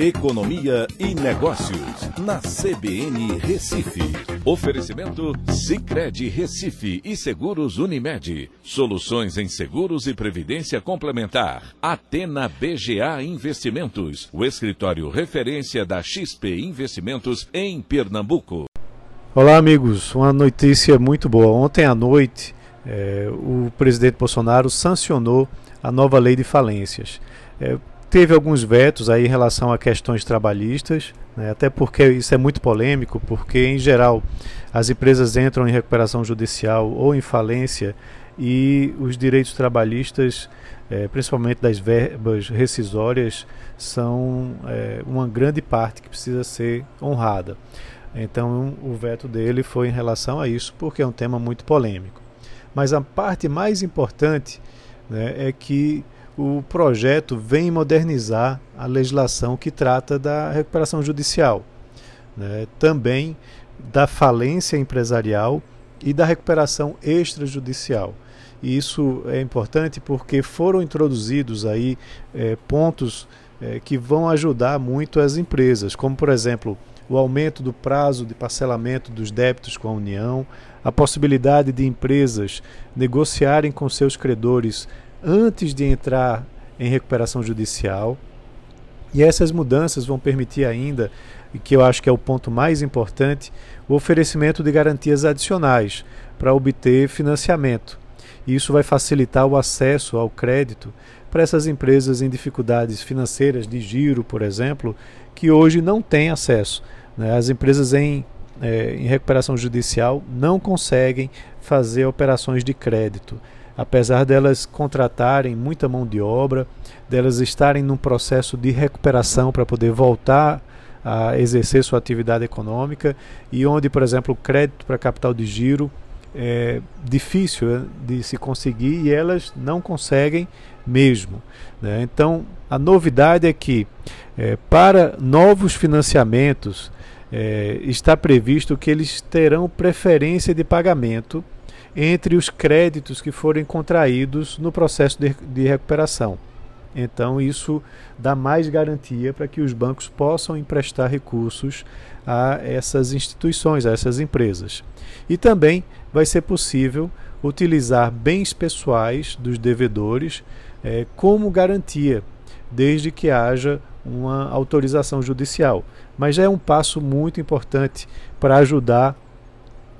Economia e Negócios, na CBN Recife. Oferecimento Cicred Recife e Seguros Unimed. Soluções em seguros e previdência complementar. Atena BGA Investimentos, o escritório referência da XP Investimentos em Pernambuco. Olá, amigos. Uma notícia muito boa. Ontem à noite, é, o presidente Bolsonaro sancionou a nova lei de falências. É, Teve alguns vetos aí em relação a questões trabalhistas, né, até porque isso é muito polêmico, porque em geral as empresas entram em recuperação judicial ou em falência e os direitos trabalhistas, é, principalmente das verbas rescisórias, são é, uma grande parte que precisa ser honrada. Então o veto dele foi em relação a isso, porque é um tema muito polêmico. Mas a parte mais importante né, é que o projeto vem modernizar a legislação que trata da recuperação judicial, né? também da falência empresarial e da recuperação extrajudicial. E isso é importante porque foram introduzidos aí é, pontos é, que vão ajudar muito as empresas, como por exemplo o aumento do prazo de parcelamento dos débitos com a União, a possibilidade de empresas negociarem com seus credores antes de entrar em recuperação judicial. E essas mudanças vão permitir ainda, que eu acho que é o ponto mais importante, o oferecimento de garantias adicionais para obter financiamento. E isso vai facilitar o acesso ao crédito para essas empresas em dificuldades financeiras, de giro, por exemplo, que hoje não têm acesso. Né? As empresas em, é, em recuperação judicial não conseguem fazer operações de crédito apesar delas contratarem muita mão de obra, delas estarem num processo de recuperação para poder voltar a exercer sua atividade econômica e onde, por exemplo, o crédito para capital de giro é difícil né, de se conseguir e elas não conseguem mesmo. Né? Então, a novidade é que é, para novos financiamentos é, está previsto que eles terão preferência de pagamento entre os créditos que forem contraídos no processo de, de recuperação. Então, isso dá mais garantia para que os bancos possam emprestar recursos a essas instituições, a essas empresas. E também vai ser possível utilizar bens pessoais dos devedores é, como garantia, desde que haja uma autorização judicial. Mas já é um passo muito importante para ajudar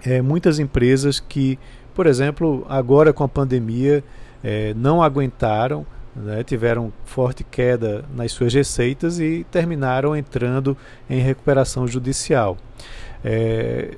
é, muitas empresas que por exemplo, agora com a pandemia, é, não aguentaram, né, tiveram forte queda nas suas receitas e terminaram entrando em recuperação judicial. É,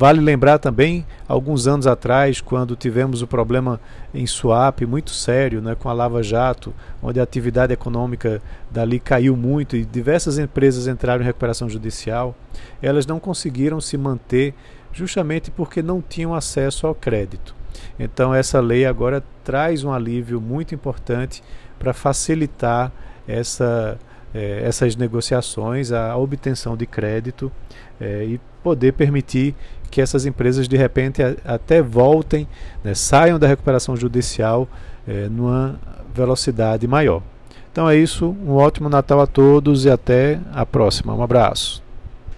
Vale lembrar também, alguns anos atrás, quando tivemos o problema em Suape muito sério, né, com a Lava Jato, onde a atividade econômica dali caiu muito e diversas empresas entraram em recuperação judicial, elas não conseguiram se manter justamente porque não tinham acesso ao crédito. Então, essa lei agora traz um alívio muito importante para facilitar essa, eh, essas negociações, a obtenção de crédito eh, e poder permitir que essas empresas de repente a, até voltem, né, saiam da recuperação judicial eh, numa velocidade maior. Então é isso, um ótimo Natal a todos e até a próxima. Um abraço.